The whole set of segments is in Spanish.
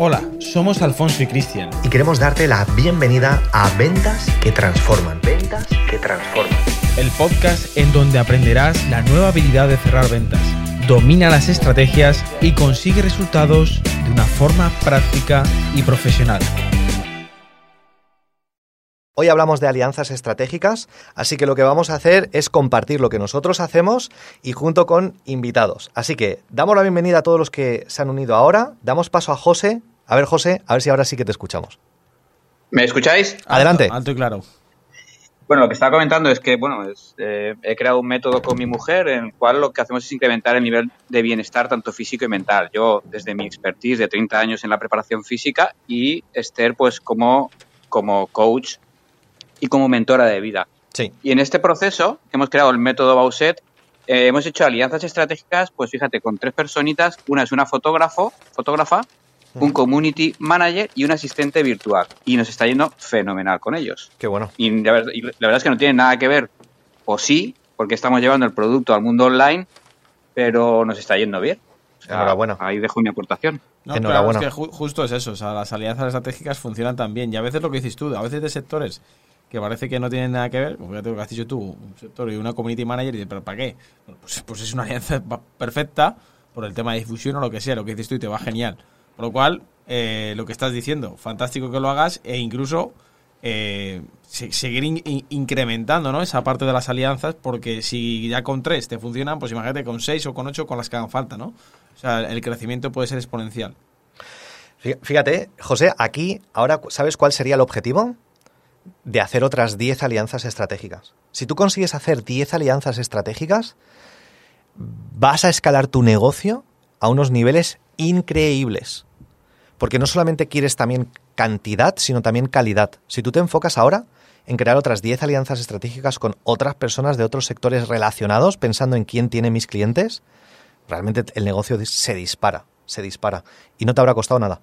Hola, somos Alfonso y Cristian. Y queremos darte la bienvenida a Ventas que Transforman. Ventas que Transforman. El podcast en donde aprenderás la nueva habilidad de cerrar ventas. Domina las estrategias y consigue resultados de una forma práctica y profesional. Hoy hablamos de alianzas estratégicas, así que lo que vamos a hacer es compartir lo que nosotros hacemos y junto con invitados. Así que damos la bienvenida a todos los que se han unido ahora, damos paso a José. A ver, José, a ver si ahora sí que te escuchamos. ¿Me escucháis? Adelante. Alto, y claro. Bueno, lo que estaba comentando es que, bueno, eh, he creado un método con mi mujer en el cual lo que hacemos es incrementar el nivel de bienestar tanto físico y mental. Yo, desde mi expertise de 30 años en la preparación física y Esther, pues como, como coach y como mentora de vida. Sí. Y en este proceso hemos creado el método Bauset, eh, hemos hecho alianzas estratégicas, pues fíjate, con tres personitas. Una es una fotógrafo, fotógrafa, un community manager y un asistente virtual. Y nos está yendo fenomenal con ellos. Qué bueno. Y la, verdad, y la verdad es que no tiene nada que ver, o sí, porque estamos llevando el producto al mundo online, pero nos está yendo bien. O sea, Enhorabuena. Ahí dejo mi aportación. No, Enhorabuena. claro, es que ju- justo es eso, o sea, las alianzas estratégicas funcionan tan bien. Y a veces lo que dices tú, a veces de sectores que parece que no tienen nada que ver, como fíjate lo que has dicho tú, un sector y una community manager, y dices, ¿pero para qué? Pues, pues es una alianza perfecta por el tema de difusión o lo que sea, lo que dices tú y te va genial. Por lo cual, eh, lo que estás diciendo, fantástico que lo hagas e incluso eh, se- seguir in- in- incrementando ¿no? esa parte de las alianzas, porque si ya con tres te funcionan, pues imagínate con seis o con ocho con las que hagan falta, ¿no? O sea, el crecimiento puede ser exponencial. Fí- Fíjate, José, aquí ahora ¿sabes cuál sería el objetivo? De hacer otras 10 alianzas estratégicas. Si tú consigues hacer 10 alianzas estratégicas, vas a escalar tu negocio a unos niveles increíbles. Porque no solamente quieres también cantidad, sino también calidad. Si tú te enfocas ahora en crear otras 10 alianzas estratégicas con otras personas de otros sectores relacionados, pensando en quién tiene mis clientes, realmente el negocio se dispara, se dispara. Y no te habrá costado nada.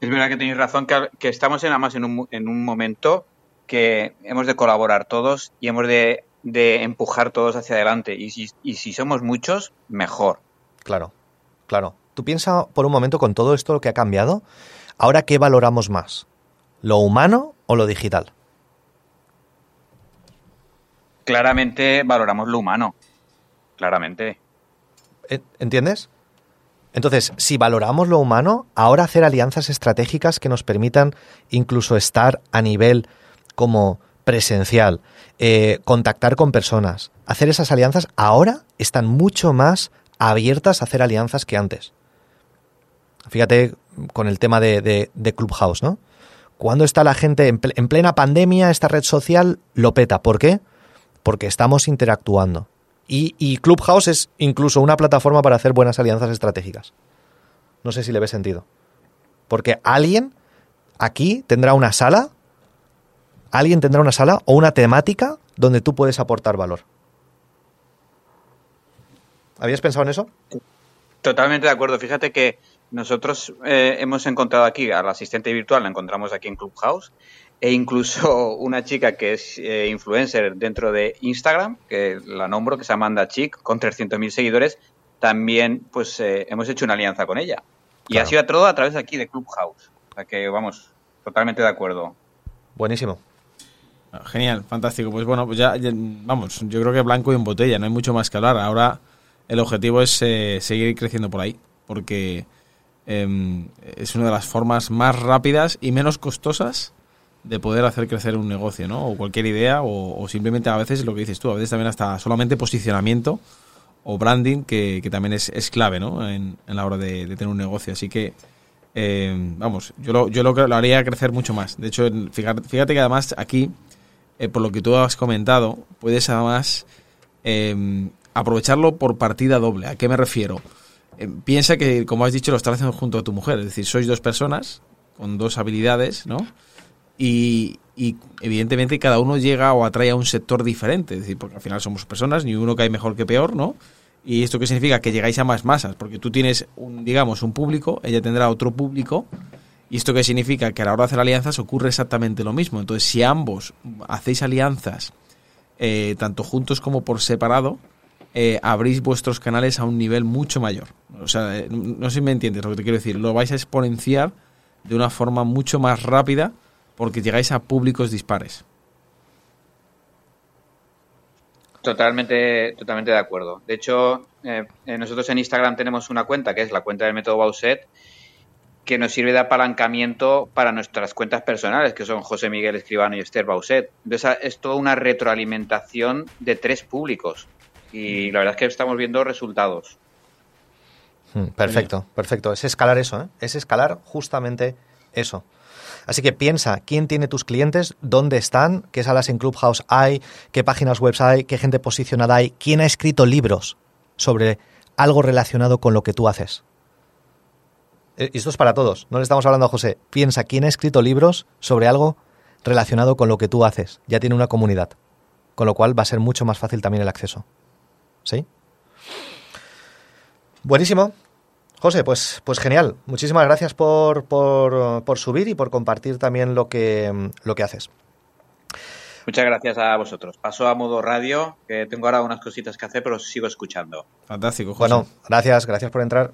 Es verdad que tenéis razón, que, que estamos en, además en un, en un momento que hemos de colaborar todos y hemos de, de empujar todos hacia adelante. Y si, y si somos muchos, mejor. Claro, claro. Tú piensa por un momento con todo esto que ha cambiado, ahora qué valoramos más, lo humano o lo digital. Claramente valoramos lo humano. Claramente. ¿E- ¿Entiendes? Entonces, si valoramos lo humano, ahora hacer alianzas estratégicas que nos permitan incluso estar a nivel como presencial, eh, contactar con personas, hacer esas alianzas, ahora están mucho más abiertas a hacer alianzas que antes. Fíjate con el tema de, Clubhouse, ¿no? Cuando está la gente en plena pandemia, esta red social lo peta. ¿Por qué? Porque estamos interactuando. Y, y Clubhouse es incluso una plataforma para hacer buenas alianzas estratégicas. No sé si le ve sentido. Porque alguien aquí tendrá una sala, alguien tendrá una sala o una temática donde tú puedes aportar valor. ¿Habías pensado en eso? Totalmente de acuerdo. Fíjate que nosotros eh, hemos encontrado aquí al asistente virtual, la encontramos aquí en Clubhouse, e incluso una chica que es eh, influencer dentro de Instagram, que la nombro, que se llama Amanda Chic, con 300.000 seguidores, también pues eh, hemos hecho una alianza con ella. Y Claro. ha sido todo a través de aquí, de Clubhouse. O sea que, vamos, totalmente de acuerdo. Buenísimo. Ah, Genial, fantástico. Pues bueno, pues ya, ya, vamos, yo creo que blanco y en botella, no hay mucho más que hablar. Ahora el objetivo es eh, seguir creciendo por ahí, porque em, es una de las formas más rápidas y menos costosas de poder hacer crecer un negocio, ¿no? O cualquier idea, o, o simplemente a veces lo que dices tú, a veces también hasta solamente posicionamiento o branding, que, que también es, es clave, ¿no? En, la hora de, tener un negocio. Así que, eh, vamos, yo lo, yo lo, lo haría crecer mucho más. De hecho, fíjate que además aquí, eh, por lo que tú has comentado, puedes además eh, aprovecharlo por partida doble. ¿A qué me refiero? Eh, piensa que, como has dicho, lo estás haciendo junto a tu mujer. Es decir, sois dos personas con dos habilidades, ¿no? Y, y, evidentemente cada uno llega o atrae a un sector diferente, es decir, porque al final somos personas, ni uno cae mejor que peor, ¿no? ¿Y esto qué significa? Que llegáis a más masas, porque tú tienes, un, digamos, un público, ella tendrá otro público, ¿y esto qué significa? Que a la hora de hacer alianzas ocurre exactamente lo mismo. Entonces, si ambos hacéis alianzas, eh, tanto juntos como por separado, eh, abrís vuestros canales a un nivel mucho mayor. O sea, eh, no sé si me entiendes lo que te quiero decir. Lo vais a exponenciar de una forma mucho más rápida porque llegáis a públicos dispares. Totalmente, totalmente de acuerdo. De hecho, eh, nosotros en Instagram tenemos una cuenta que es la cuenta del método Bauset que nos sirve de apalancamiento para nuestras cuentas personales, que son José Miguel Escribano y Esther Bauset. Entonces es toda una retroalimentación de tres públicos y la verdad es que estamos viendo resultados. Hmm, perfecto, perfecto. Es escalar eso, ¿eh? es escalar justamente eso. Así que piensa quién tiene tus clientes, dónde están, qué salas en Clubhouse hay, qué páginas web hay, qué gente posicionada hay, quién ha escrito libros sobre algo relacionado con lo que tú haces. Eh, y esto es para todos, no le estamos hablando a José. Piensa quién ha escrito libros sobre algo relacionado con lo que tú haces. Ya tiene una comunidad, con lo cual va a ser mucho más fácil también el acceso. ¿Sí? Buenísimo. José, pues, pues genial. Muchísimas gracias por, por, por subir y por compartir también lo que, lo que haces. Muchas gracias a vosotros. Paso a modo radio, que tengo ahora unas cositas que hacer, pero sigo escuchando. Fantástico, José. Bueno, gracias, gracias por entrar.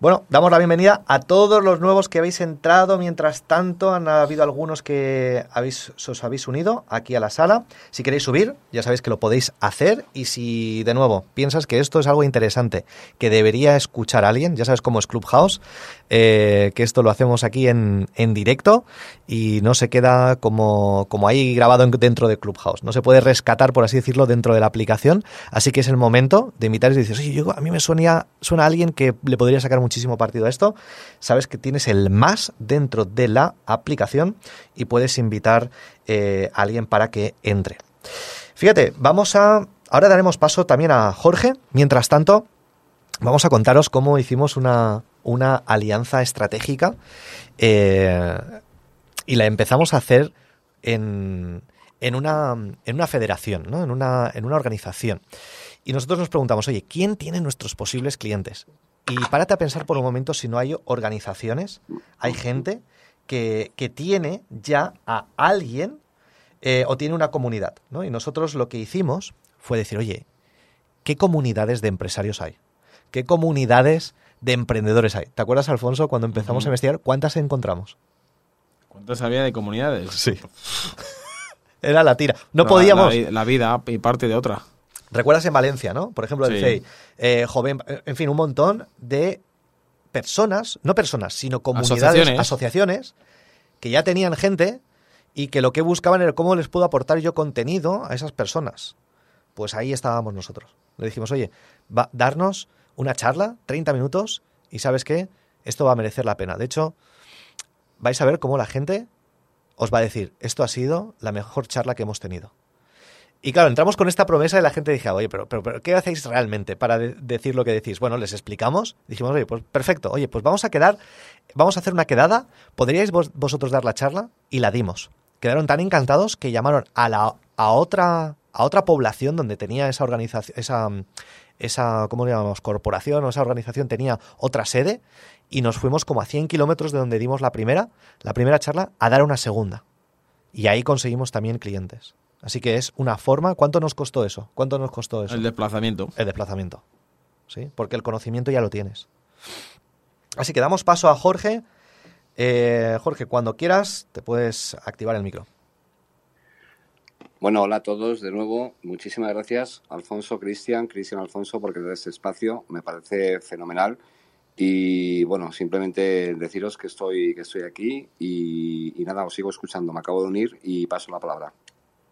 Bueno, damos la bienvenida a todos los nuevos que habéis entrado. Mientras tanto, han habido algunos que habéis, os habéis unido aquí a la sala. Si queréis subir, ya sabéis que lo podéis hacer. Y si, de nuevo, piensas que esto es algo interesante, que debería escuchar alguien, ya sabes cómo es Clubhouse, eh, que esto lo hacemos aquí en, en, directo y no se queda como, como ahí grabado dentro de Clubhouse. No se puede rescatar, por así decirlo, dentro de la aplicación. Así que es el momento de invitar y decir, oye, yo, a mí me suena, suena a alguien que le podría sacar muchísimo partido a esto, sabes que tienes el más dentro de la aplicación y puedes invitar eh, a alguien para que entre. Fíjate, vamos a... Ahora daremos paso también a Jorge. Mientras tanto, vamos a contaros cómo hicimos una, una alianza estratégica eh, y la empezamos a hacer en, en, una, en una federación, ¿no? en, una, en una organización. Y nosotros nos preguntamos, oye, ¿quién tiene nuestros posibles clientes? Y párate a pensar por un momento si no hay organizaciones, hay gente que, tiene ya a alguien eh, o tiene una comunidad. ¿no? Y nosotros lo que hicimos fue decir, oye, ¿qué comunidades de empresarios hay? ¿Qué comunidades de emprendedores hay? ¿Te acuerdas, Alfonso, cuando empezamos a investigar, cuántas encontramos? ¿Cuántas había de comunidades? Sí. Era la tira. No, podíamos. la, vida y parte de otra. ¿Recuerdas en Valencia, no? Por ejemplo, el eh, joven, en fin, un montón de personas, no personas, sino comunidades, asociaciones. que ya tenían gente y que lo que buscaban era cómo les puedo aportar yo contenido a esas personas. Pues ahí estábamos nosotros. Le dijimos, oye, va, darnos una charla, 30 minutos, y sabes qué, esto va a merecer la pena. De hecho, vais a ver cómo la gente os va a decir, esto ha sido la mejor charla que hemos tenido. Y claro, entramos con esta promesa y la gente dije, oye, pero, pero, ¿qué hacéis realmente para decir lo que decís? Bueno, les explicamos, dijimos, oye, pues perfecto, oye, pues vamos a quedar, vamos a hacer una quedada, ¿podríais vosotros dar la charla? Y la dimos. Quedaron tan encantados que llamaron a, la, a, otra, a otra población donde tenía esa organización, esa, esa, ¿cómo llamamos? Corporación o esa organización tenía otra sede y nos fuimos como a 100 kilómetros de donde dimos la primera, la primera charla, a dar una segunda. Y ahí conseguimos también clientes. Así que es una forma. ¿Cuánto nos costó eso? ¿Cuánto nos costó eso? El desplazamiento. El desplazamiento. ¿Sí? Porque el conocimiento ya lo tienes. Así que damos paso a Jorge. Eh, Jorge, cuando quieras, te puedes activar el micro. Bueno, hola a todos de nuevo. Muchísimas gracias, Alfonso, Cristian, Cristian, Alfonso, porque de este espacio me parece fenomenal. Y bueno, simplemente deciros que estoy, que estoy aquí y, y nada, os sigo escuchando. Me acabo de unir y paso la palabra.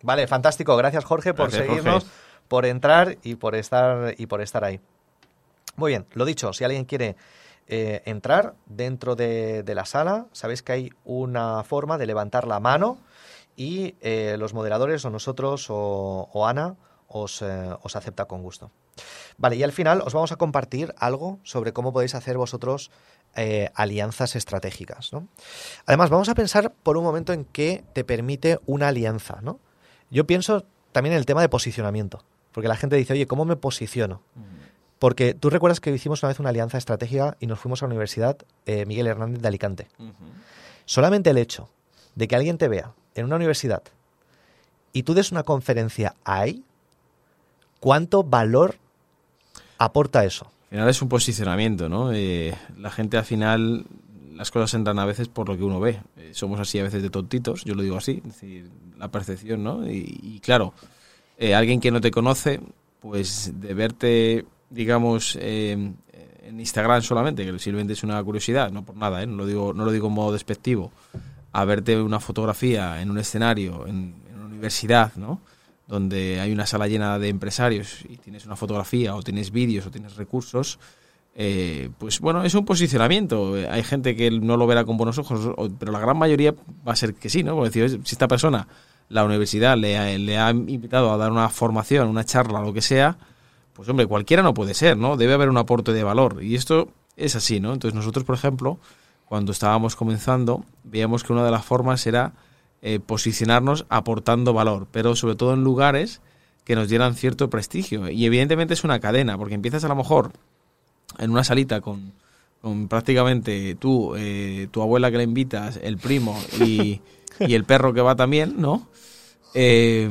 Vale, fantástico. Gracias, Jorge, por seguirnos, por entrar y por estar y por estar ahí. Muy bien, lo dicho, si alguien quiere eh, entrar dentro de, la sala, sabéis que hay una forma de levantar la mano y eh, los moderadores o nosotros o, Ana os, eh, os, acepta con gusto. Vale, y al final os vamos a compartir algo sobre cómo podéis hacer vosotros alianzas estratégicas. ¿no? Además, vamos a pensar por un momento en qué te permite una alianza. ¿no? Yo pienso también en el tema de posicionamiento, porque la gente dice, oye, ¿cómo me posiciono? Porque tú recuerdas que hicimos una vez una alianza estratégica y nos fuimos a la Universidad eh, Miguel Hernández de Alicante. Solamente el hecho de que alguien te vea en una universidad y tú des una conferencia ahí, ¿cuánto valor aporta eso? Al final es un posicionamiento, ¿no? Eh, la gente al final, las cosas entran a veces por lo que uno ve. Eh, somos así a veces de tontitos, yo lo digo así, es decir, la percepción, ¿no? Y, claro, eh, alguien que no te conoce, pues de verte, digamos, eh, en Instagram solamente, que simplemente es una curiosidad, no por nada, ¿eh? no, lo digo, no lo digo en modo despectivo, a verte una fotografía en un escenario, en, en una universidad, ¿no? donde hay una sala llena de empresarios y tienes una fotografía o tienes vídeos o tienes recursos, eh, pues bueno, es un posicionamiento. Hay gente que no lo verá con buenos ojos, pero la gran mayoría va a ser que sí, ¿no? Porque si esta persona, la universidad, le ha, le ha invitado a dar una formación, una charla, lo que sea, pues hombre, cualquiera no puede ser, ¿no? Debe haber un aporte de valor. Y esto es así, ¿no? Entonces nosotros, por ejemplo, cuando estábamos comenzando, veíamos que una de las formas era eh, posicionarnos aportando valor, pero sobre todo en lugares que nos dieran cierto prestigio. Y evidentemente es una cadena, porque empiezas a lo mejor en una salita con, con prácticamente tú, eh, tu abuela que la invitas, el primo y, y el perro que va también, ¿no? Eh,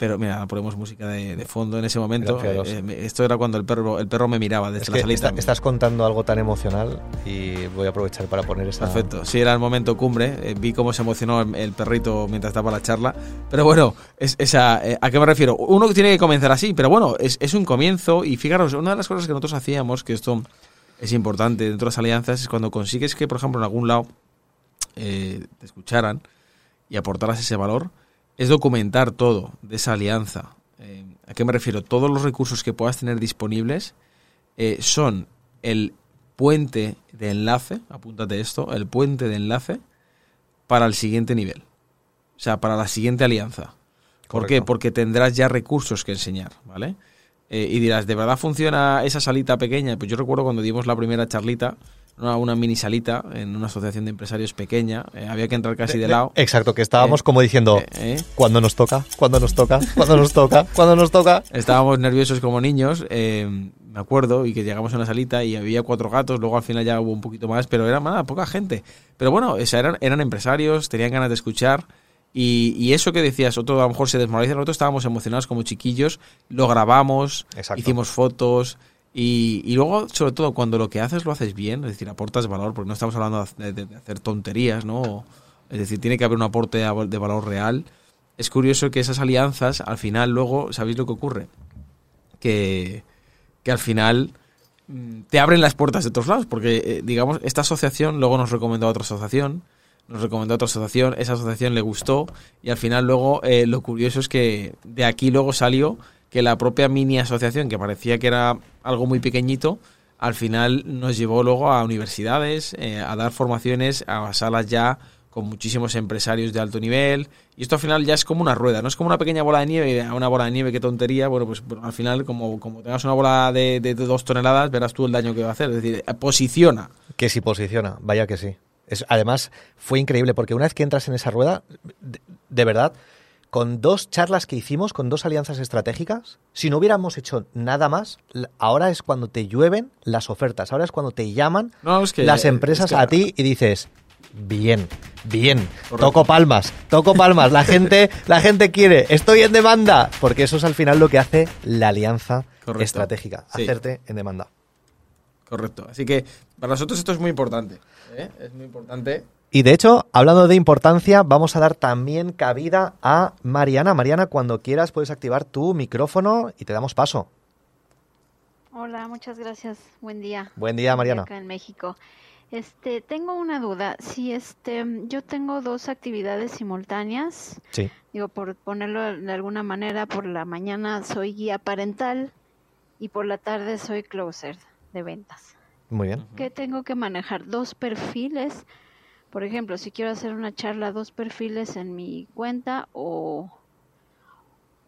pero mira, ponemos música de, de fondo en ese momento. Eh, esto era cuando el perro, el perro me miraba desde Es la que está- estás contando algo tan emocional y voy a aprovechar para poner esa... Perfecto, sí, era el momento cumbre. eh, vi cómo se emocionó el, el perrito mientras estaba la charla. Pero bueno, es, esa, eh, ¿a qué me refiero? Uno tiene que comenzar así, pero bueno, es, es un comienzo. Y fijaros, una de las cosas que nosotros hacíamos, que esto es importante dentro de las alianzas, es cuando consigues que, por ejemplo, en algún lado eh, te escucharan y aportaras ese valor, es documentar todo de esa alianza. Eh, ¿A qué me refiero? Todos los recursos que puedas tener disponibles eh, son el puente de enlace, apúntate esto, el puente de enlace para el siguiente nivel. O sea, para la siguiente alianza. ¿Por qué? Porque tendrás ya recursos que enseñar, ¿vale? Eh, y dirás, ¿de verdad funciona esa salita pequeña? Pues yo recuerdo cuando dimos la primera charlita, una, una mini salita en una asociación de empresarios pequeña, eh, había que entrar casi de lado. Exacto, que estábamos Eh, como diciendo, eh, eh. ¿cuándo nos toca? ¿Cuándo nos toca? ¿Cuándo nos toca? ¿Cuándo nos toca? Estábamos nerviosos como niños, eh, me acuerdo, y que llegamos a una salita y había cuatro gatos, luego al final ya hubo un poquito más, pero era nada, poca gente. Pero bueno, o sea, eran, eran empresarios, tenían ganas de escuchar, y, y eso que decías, otro a lo mejor se desmoraliza, nosotros estábamos emocionados como chiquillos, lo grabamos, Exacto. hicimos fotos, y, luego, sobre todo, cuando lo que haces lo haces bien, es decir, aportas valor, porque no estamos hablando de, hacer tonterías, ¿no? Es decir, tiene que haber un aporte de valor real. Es curioso que esas alianzas, al final, luego, ¿sabéis lo que ocurre? que, que al final mm, te abren las puertas de otros lados, porque eh, digamos, esta asociación luego nos recomendó a otra asociación, nos recomendó a otra asociación, esa asociación le gustó y al final luego eh, lo curioso es que de aquí luego salió que la propia mini asociación, que parecía que era algo muy pequeñito, al final nos llevó luego a universidades, eh, a dar formaciones, a salas ya con muchísimos empresarios de alto nivel. Y esto al final ya es como una rueda, no es como una pequeña bola de nieve, una bola de nieve, qué tontería. Bueno, pues bueno, al final, como, como tengas una bola de, de- dos toneladas, verás tú el daño que va a hacer. Es decir, eh, posiciona. Que sí posiciona, vaya que sí. Es, además, fue increíble porque una vez que entras en esa rueda, de verdad, con dos charlas que hicimos, con dos alianzas estratégicas, si no hubiéramos hecho nada más, ahora es cuando te llueven las ofertas, ahora es cuando te llaman No, es que- las empresas es que- a ti y dices, bien, bien, Correcto. toco palmas, toco palmas, la gente, la gente quiere, estoy en demanda, porque eso es al final lo que hace la alianza Correcto. estratégica, Sí. hacerte en demanda. Correcto. Así que para nosotros esto es muy importante. ¿eh? Es muy importante. Y de hecho, hablando de importancia, vamos a dar también cabida a Mariana. Mariana, cuando quieras puedes activar tu micrófono y te damos paso. Hola, muchas gracias. Buen día. Buen día, Mariana. Acá en México. Este, tengo una duda. Si este, yo tengo dos actividades simultáneas, Sí. digo, por ponerlo de alguna manera, por la mañana soy guía parental y por la tarde soy closer de ventas. Muy bien. ¿Qué tengo que manejar? Dos perfiles. Por ejemplo, si quiero hacer una charla, dos perfiles en mi cuenta o,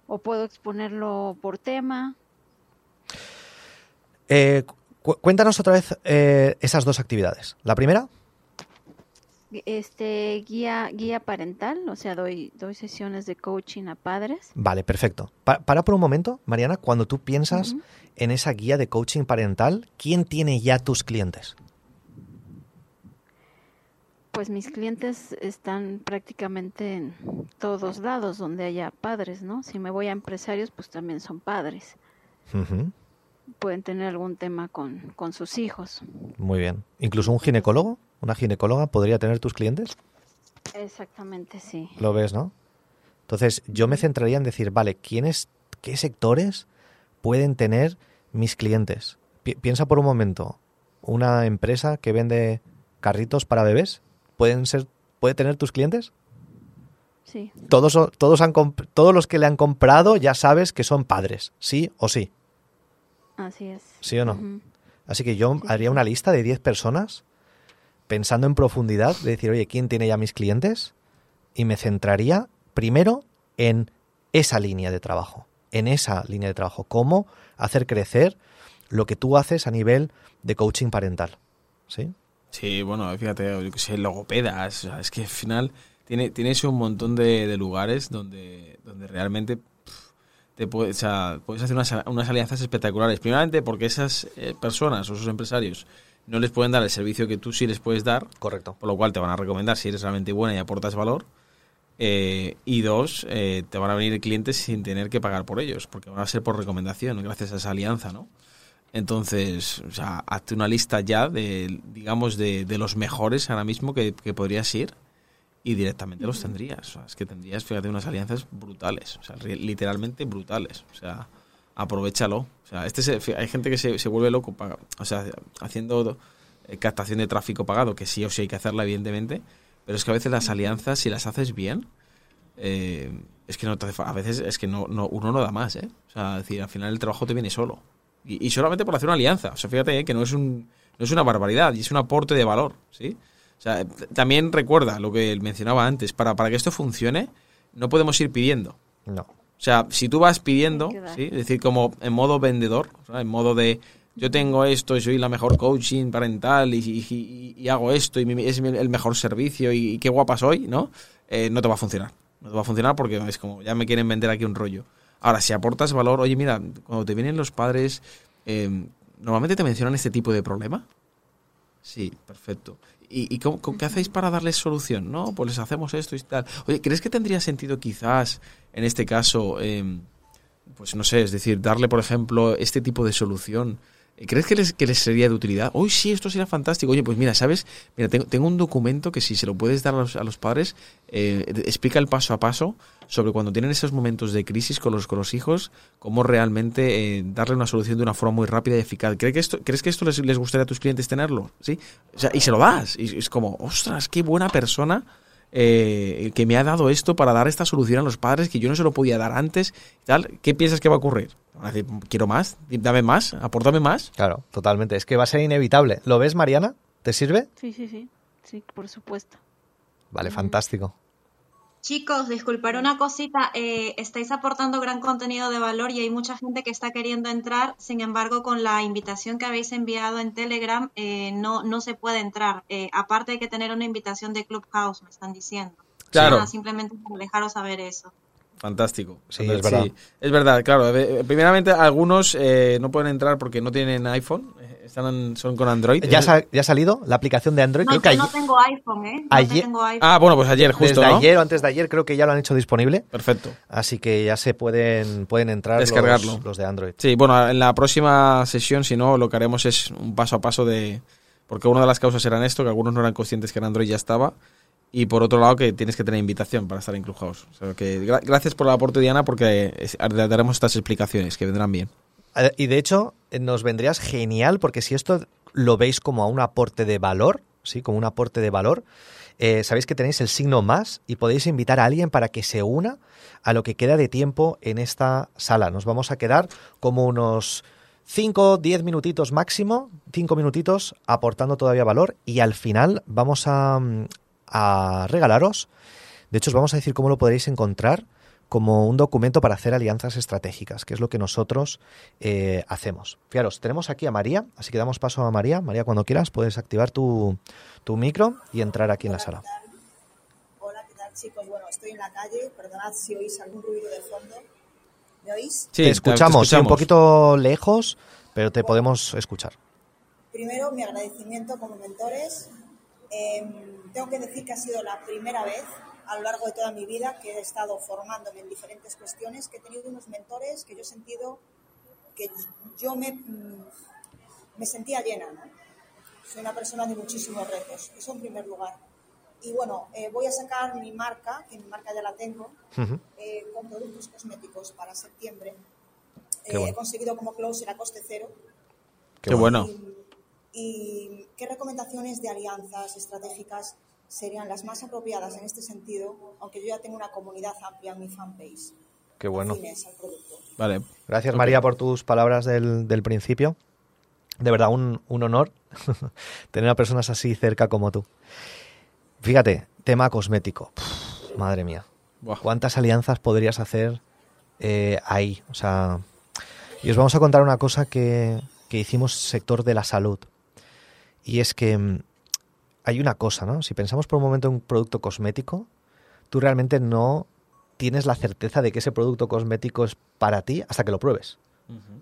o puedo exponerlo por tema. Eh, cu- cuéntanos otra vez eh, esas dos actividades. La primera, Este guía guía parental, o sea, doy doy sesiones de coaching a padres. vale, perfecto. Pa- para por un momento, Mariana, cuando tú piensas en esa guía de coaching parental, ¿quién tiene ya tus clientes? Pues mis clientes están prácticamente en todos lados donde haya padres, ¿no? Si me voy a empresarios, pues también son padres. Pueden tener algún tema con, con sus hijos. Muy bien. ¿Incluso un ginecólogo? ¿Una ginecóloga podría tener tus clientes? Exactamente, sí. Lo ves, ¿no? Entonces, yo me centraría en decir, vale, ¿quiénes, qué sectores pueden tener mis clientes? Pi- piensa por un momento, una empresa que vende carritos para bebés, ¿pueden ser, puede tener tus clientes? Sí, Todos, todos, han todos los que le han comprado ya sabes que son padres, sí o sí, así es. sí o no. Así que yo Sí, haría una lista de 10 personas pensando en profundidad, de decir, oye, ¿quién tiene ya mis clientes? Y me centraría primero en esa línea de trabajo, en esa línea de trabajo, cómo hacer crecer lo que tú haces a nivel de coaching parental. ¿Sí? Sí, bueno, fíjate, yo que sé, logopedas, o sea, es que al final tiene, tienes un montón de, de lugares donde, donde realmente te puedes, o sea, puedes hacer unas, unas alianzas espectaculares. Primeramente porque esas eh, personas o esos empresarios no les pueden dar el servicio que tú sí les puedes dar, Correcto. por lo cual te van a recomendar si eres realmente buena y aportas valor. Eh, y dos, eh, te van a venir clientes sin tener que pagar por ellos, porque van a ser por recomendación, gracias a esa alianza, ¿no? Entonces, o sea, hazte una lista ya de, digamos, de, de los mejores ahora mismo que, que podrías ir y directamente los tendrías. O sea, es que tendrías, fíjate, unas alianzas brutales, o sea, literalmente brutales. O sea, aprovechalo. O sea, este se- hay gente que se, se vuelve loco, paga- o sea, haciendo eh, captación de tráfico pagado, que sí o sí hay que hacerla, evidentemente, pero es que a veces las alianzas, si las haces bien, eh, es que no te hace a veces es que no, no uno no da más, ¿eh? O sea, es decir, al final el trabajo te viene solo. Y, y solamente por hacer una alianza. O sea, fíjate ¿eh? que no es, un, no es una barbaridad y es un aporte de valor, ¿sí? O sea, t- también recuerda lo que mencionaba antes, para, para que esto funcione, no podemos ir pidiendo. No. O sea, si tú vas pidiendo. ¿sí? es decir, como en modo vendedor, en modo de yo tengo esto y soy la mejor coaching parental y, y- y- y hago esto y mi- es el mejor servicio y, y qué guapa soy, ¿no? Eh, no te va a funcionar. No te va a funcionar porque es como, ya me quieren vender aquí un rollo. Ahora, si aportas valor, oye, mira, cuando te vienen los padres, eh, ¿normalmente te mencionan este tipo de problema? Sí, perfecto. ¿Y, cómo- qué hacéis para darles solución? No, pues les hacemos esto y tal. Oye, ¿crees que tendría sentido quizás, en este caso, em, pues no sé, es decir, darle, por ejemplo, este tipo de solución? ¿Crees que les, que les sería de utilidad? Uy, sí, esto sería fantástico. Oye, pues mira, ¿sabes? Mira, tengo, tengo un documento que si se lo puedes dar a los, a los padres, eh, explica el paso a paso sobre cuando tienen esos momentos de crisis con los, con los hijos, cómo realmente eh, darle una solución de una forma muy rápida y eficaz. ¿Crees que esto, ¿crees que esto les, les gustaría a tus clientes tenerlo? ¿Sí? Y se lo das. Y es como, ostras, qué buena persona eh, que me ha dado esto para dar esta solución a los padres que yo no se lo podía dar antes. Tal. ¿Qué piensas que va a ocurrir? Van a decir, quiero más, dame más, apórtame más. Claro, totalmente. Es que va a ser inevitable. ¿Lo ves, Mariana? ¿Te sirve? Sí, sí, sí. Sí, por supuesto. Vale, Mm. fantástico. Chicos, disculpar una cosita, eh, estáis aportando gran contenido de valor y hay mucha gente que está queriendo entrar, sin embargo, con la invitación que habéis enviado en Telegram, eh, no, no se puede entrar. Eh, aparte hay que tener una invitación de Clubhouse, me están diciendo. Claro. Nada, simplemente para dejaros saber eso. Fantástico. Sí, es verdad. es verdad, claro. Eh, Primeramente, algunos eh, no pueden entrar porque no tienen iPhone, eh, están, son con Android. ¿Ya, sa- ya ha salido la aplicación de Android? No, creo que yo no ayer- tengo iPhone, ¿eh? No Ayer- tengo iPhone. Ah, bueno, pues ayer, justo, desde ¿no? ayer o antes de ayer creo que ya lo han hecho disponible. Perfecto. Así que ya se pueden, pueden entrar los- Descargarlo. Los, de Android. Sí, bueno, en la próxima sesión, si no, lo que haremos es un paso a paso de... Porque una de las causas eran esto, que algunos no eran conscientes que en Android ya estaba. Y por otro lado, que tienes que tener invitación para estar en que gra- gracias por el aporte, Diana, porque es- daremos estas explicaciones que vendrán bien. Eh, Y de hecho, eh, nos vendrías genial porque si esto lo veis como un aporte de valor, ¿sí? Como un aporte de valor, eh, sabéis que tenéis el signo más y podéis invitar a alguien para que se una a lo que queda de tiempo en esta sala. Nos vamos a quedar como unos 5, 10 minutitos máximo, 5 minutitos aportando todavía valor y al final vamos a, mm, a regalaros, de hecho os vamos a decir cómo lo podréis encontrar como un documento para hacer alianzas estratégicas, que es lo que nosotros eh, hacemos. Fijaros, tenemos aquí a María, así que damos paso a María. María, cuando quieras puedes activar tu, tu micro y entrar aquí en la sala. Hola, ¿qué tal chicos? Bueno, estoy en la calle, perdonad si oís algún ruido de fondo. ¿Me oís? Sí, te escuchamos, sí, un poquito lejos, pero te podemos escuchar. Primero, mi agradecimiento como mentores. Eh, tengo que decir que ha sido la primera vez a lo largo de toda mi vida que he estado formándome en diferentes cuestiones, que he tenido unos mentores que yo he sentido que yo me, mm, me sentía llena, ¿no? Soy una persona de muchísimos retos, eso en primer lugar. Y bueno, eh, voy a sacar mi marca, que mi marca ya la tengo, Ujú. eh, con productos cosméticos para septiembre. Eh, bueno. He conseguido como closer a coste cero. Qué bueno. Y, y qué recomendaciones de alianzas estratégicas serían las más apropiadas en este sentido, aunque yo ya tengo una comunidad amplia en mi fanpage. Qué bueno. Vale. Gracias. María por tus palabras del, del principio. De verdad, un, un honor tener a personas así cerca como tú. Fíjate, tema cosmético. Pff, madre mía. Buah. ¿Cuántas alianzas podrías hacer eh, ahí? O sea, y os vamos a contar una cosa que, que hicimos sector de la salud. Y es que mm, hay una cosa, ¿no? Si pensamos por un momento en un producto cosmético, tú realmente no tienes la certeza de que ese producto cosmético es para ti hasta que lo pruebes.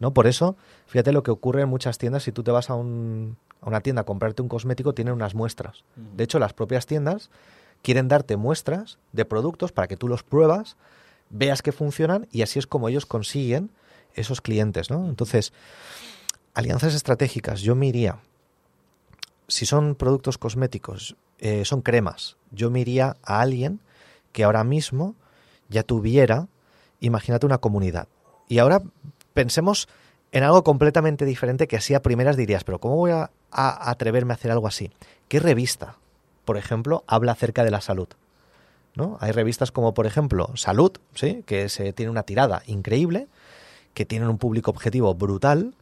¿no? Por eso, fíjate lo que ocurre en muchas tiendas, si tú te vas a, un- a una tienda a comprarte un cosmético, tienen unas muestras. De hecho, las propias tiendas quieren darte muestras de productos para que tú los pruebas, veas que funcionan y así es como ellos consiguen esos clientes, ¿no? Entonces, alianzas estratégicas, yo me iría, si son productos cosméticos, eh, son cremas, yo me iría a alguien que ahora mismo ya tuviera, imagínate una comunidad. Y ahora pensemos en algo completamente diferente que así a primeras dirías, pero ¿cómo voy a, a atreverme a hacer algo así? ¿Qué revista, por ejemplo, habla acerca de la salud? ¿No? Hay revistas como, por ejemplo, Salud, ¿sí? que se tiene una tirada increíble, que tienen un público objetivo brutal,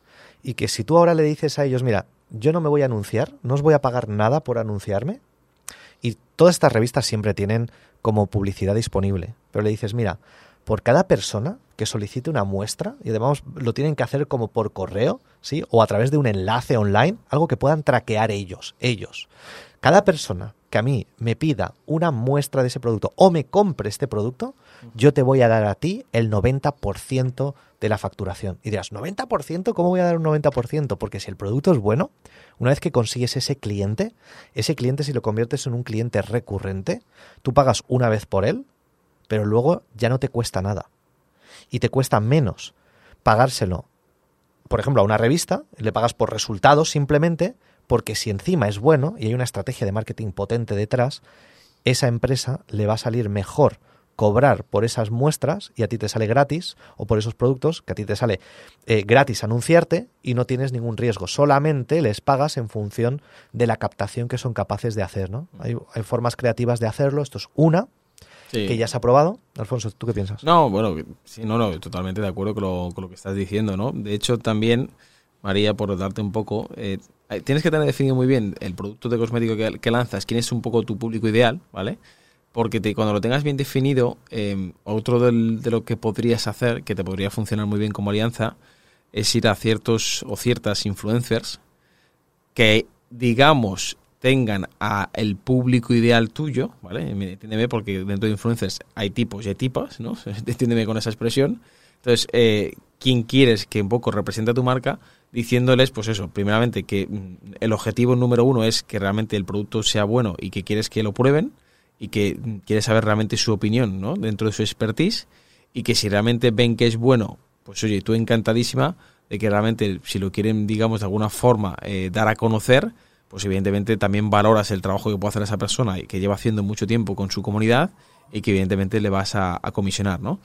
y que si tú ahora le dices a ellos, mira, yo no me voy a anunciar, no os voy a pagar nada por anunciarme, y todas estas revistas siempre tienen como publicidad disponible, pero le dices, mira, por cada persona que solicite una muestra, y además lo tienen que hacer como por correo, ¿sí? O a través de un enlace online, algo que puedan traquear ellos, ellos. Cada persona que a mí me pida una muestra de ese producto o me compre este producto, yo te voy a dar a ti el 90% de la facturación. Y dirás, ¿90%? ¿Cómo voy a dar un 90%? Porque si el producto es bueno, una vez que consigues ese cliente, ese cliente si lo conviertes en un cliente recurrente, tú pagas una vez por él, pero luego ya no te cuesta nada. Y te cuesta menos pagárselo, por ejemplo, a una revista, le pagas por resultados simplemente, porque si encima es bueno y hay una estrategia de marketing potente detrás, esa empresa le va a salir mejor cobrar por esas muestras y a ti te sale gratis, o por esos productos que a ti te sale eh, gratis anunciarte y no tienes ningún riesgo. Solamente les pagas en función de la captación que son capaces de hacer. ¿no? Hay, hay formas creativas de hacerlo. Esto es una Sí. que ya se ha probado. Alfonso, ¿tú qué piensas? No, bueno, sí, no, no, totalmente de acuerdo con lo, con lo que estás diciendo, ¿no? De hecho, también, María, por darte un poco, eh, tienes que tener definido muy bien el producto de cosmético que, que lanzas, quién es un poco tu público ideal, ¿vale? Porque cuando lo tengas bien definido, eh, otro de lo que podrías hacer, que te podría funcionar muy bien como alianza, es ir a ciertos o ciertas influencers que, digamos, tengan a el público ideal tuyo, ¿vale? Me- Entiéndeme, porque dentro de influencers hay tipos y hay tipas, ¿no? Entiéndeme con esa expresión. Entonces, eh, quien quieres que un poco represente a tu marca, diciéndoles, pues eso, primeramente que mm, el objetivo número uno es que realmente el producto sea bueno y que quieres que lo prueben y que quieres saber realmente su opinión, ¿no? Dentro de su expertise y que si realmente ven que es bueno, pues oye, tú encantadísima de que realmente si lo quieren, digamos, de alguna forma eh, dar a conocer, pues evidentemente también valoras el trabajo que puede hacer esa persona y que lleva haciendo mucho tiempo con su comunidad y que evidentemente le vas a, comisionar, ¿no?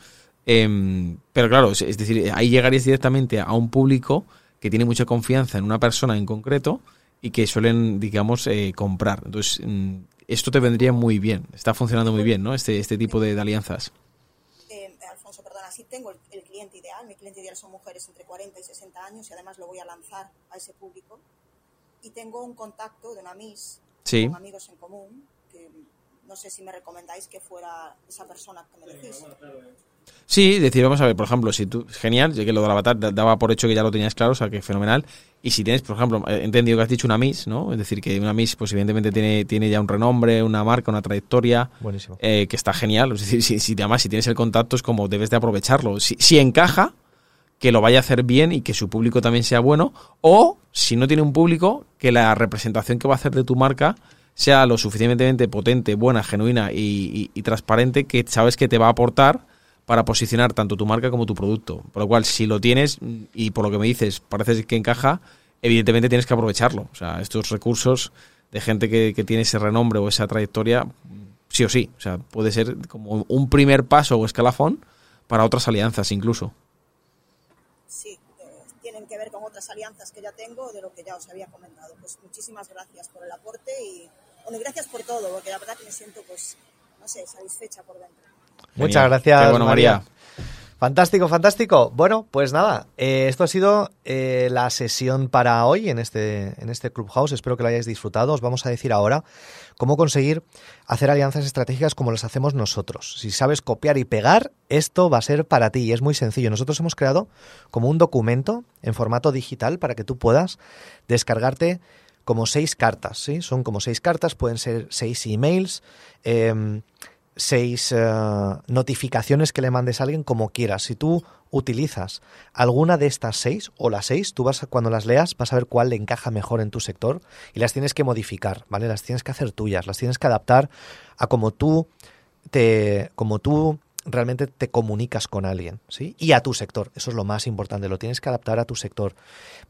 Em, pero claro, es, es decir, ahí llegarías directamente a un público que tiene mucha confianza en una persona en concreto y que suelen, digamos, eh, comprar. Entonces, mm, esto te vendría muy bien, está funcionando muy bien, ¿no? Este, este tipo de, de alianzas. Eh, Alfonso, perdona, sí tengo el, el cliente ideal. Mi cliente ideal son mujeres entre 40 y 60 años y además lo voy a lanzar a ese público. Y tengo un contacto de una Miss Sí. con amigos en común que no sé si me recomendáis que fuera esa persona que me decís. Sí, decir, vamos a ver, por ejemplo, si tú, genial, ya que lo del avatar da- daba por hecho que ya lo tenías claro, o sea, que fenomenal. Y si tienes, por ejemplo, he entendido que has dicho una Miss, ¿no? Es decir, que una Miss, pues evidentemente tiene, tiene ya un renombre, una marca, una trayectoria, Buenísimo. eh, que está genial. Es decir, si, si además si tienes el contacto es como debes de aprovecharlo. Si, si encaja, que lo vaya a hacer bien y que su público también sea bueno. O, si no tiene un público, que la representación que va a hacer de tu marca sea lo suficientemente potente, buena, genuina y, y- y transparente que sabes que te va a aportar para posicionar tanto tu marca como tu producto. Por lo cual, si lo tienes y por lo que me dices parece que encaja, evidentemente tienes que aprovecharlo. O sea, estos recursos de gente que, tiene ese renombre o esa trayectoria, sí o sí. O sea, puede ser como un primer paso o escalafón para otras alianzas incluso. Sí, eh, tienen que ver con otras alianzas que ya tengo de lo que ya os había comentado. Pues muchísimas gracias por el aporte y bueno, gracias por todo, porque la verdad que me siento, pues, no sé, satisfecha por dentro. Muchas gracias, Qué bueno, María. María. Fantástico, fantástico. Bueno, pues nada, eh, esto ha sido eh, la sesión para hoy en este, en este Clubhouse. Espero que lo hayáis disfrutado. Os vamos a decir ahora cómo conseguir hacer alianzas estratégicas como las hacemos nosotros. Si sabes copiar y pegar, esto va a ser para ti y es muy sencillo. Nosotros hemos creado como un documento en formato digital para que tú puedas descargarte como seis cartas, ¿sí? Son como seis cartas, pueden ser seis emails, em, seis eh, notificaciones que le mandes a alguien como quieras. Si tú utilizas alguna de estas seis o las seis, tú vas a- cuando las leas vas a ver cuál le encaja mejor en tu sector y las tienes que modificar, ¿vale? Las tienes que hacer tuyas, las tienes que adaptar a como tú te como tú realmente te comunicas con alguien, ¿sí? Y a tu sector, eso es lo más importante, lo tienes que adaptar a tu sector.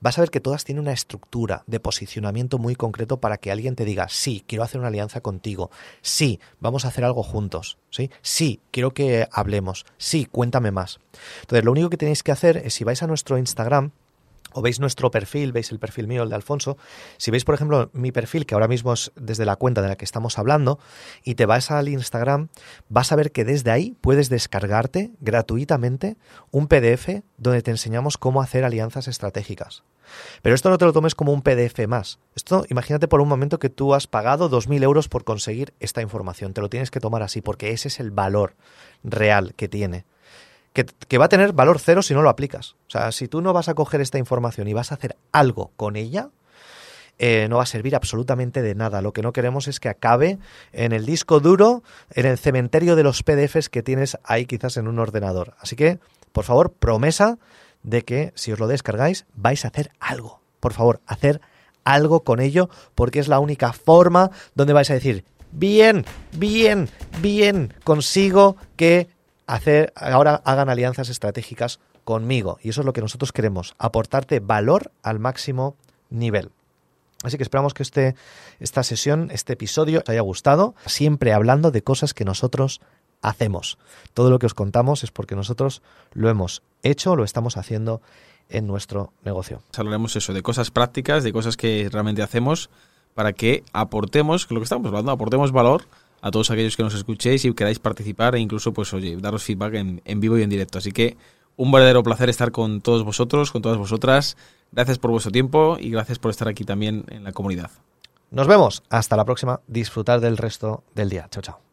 Vas a ver que todas tienen una estructura de posicionamiento muy concreto para que alguien te diga, sí, quiero hacer una alianza contigo, sí, vamos a hacer algo juntos, ¿sí? Sí, quiero que hablemos, sí, cuéntame más. Entonces, lo único que tenéis que hacer es, si vais a nuestro Instagram, o veis nuestro perfil, veis el perfil mío, el de Alfonso, si veis, por ejemplo, mi perfil, que ahora mismo es desde la cuenta de la que estamos hablando, y te vas al Instagram, vas a ver que desde ahí puedes descargarte gratuitamente un PDF donde te enseñamos cómo hacer alianzas estratégicas. Pero esto no te lo tomes como un PDF más. Esto, imagínate por un momento que tú has pagado 2.000 euros por conseguir esta información. Te lo tienes que tomar así, porque ese es el valor real que tiene que, va a tener valor cero si no lo aplicas. O sea, si tú no vas a coger esta información y vas a hacer algo con ella, eh, no va a servir absolutamente de nada. Lo que no queremos es que acabe en el disco duro, en el cementerio de los PDFs que tienes ahí quizás en un ordenador. Así que, por favor, promesa de que si os lo descargáis vais a hacer algo. Por favor, hacer algo con ello porque es la única forma donde vais a decir, bien, bien, bien, consigo que hacer ahora hagan alianzas estratégicas conmigo. Y eso es lo que nosotros queremos, aportarte valor al máximo nivel. Así que esperamos que este, esta sesión, este episodio, os haya gustado, siempre hablando de cosas que nosotros hacemos. Todo lo que os contamos es porque nosotros lo hemos hecho, lo estamos haciendo en nuestro negocio. Hablaremos eso, de cosas prácticas, de cosas que realmente hacemos para que aportemos, lo que estamos hablando, aportemos valor a todos aquellos que nos escuchéis y queráis participar e incluso, pues, daros feedback en, en vivo y en directo. Así que un verdadero placer estar con todos vosotros, con todas vosotras. Gracias por vuestro tiempo y gracias por estar aquí también en la comunidad. Nos vemos. Hasta la próxima. Disfrutar del resto del día. Chao, chao.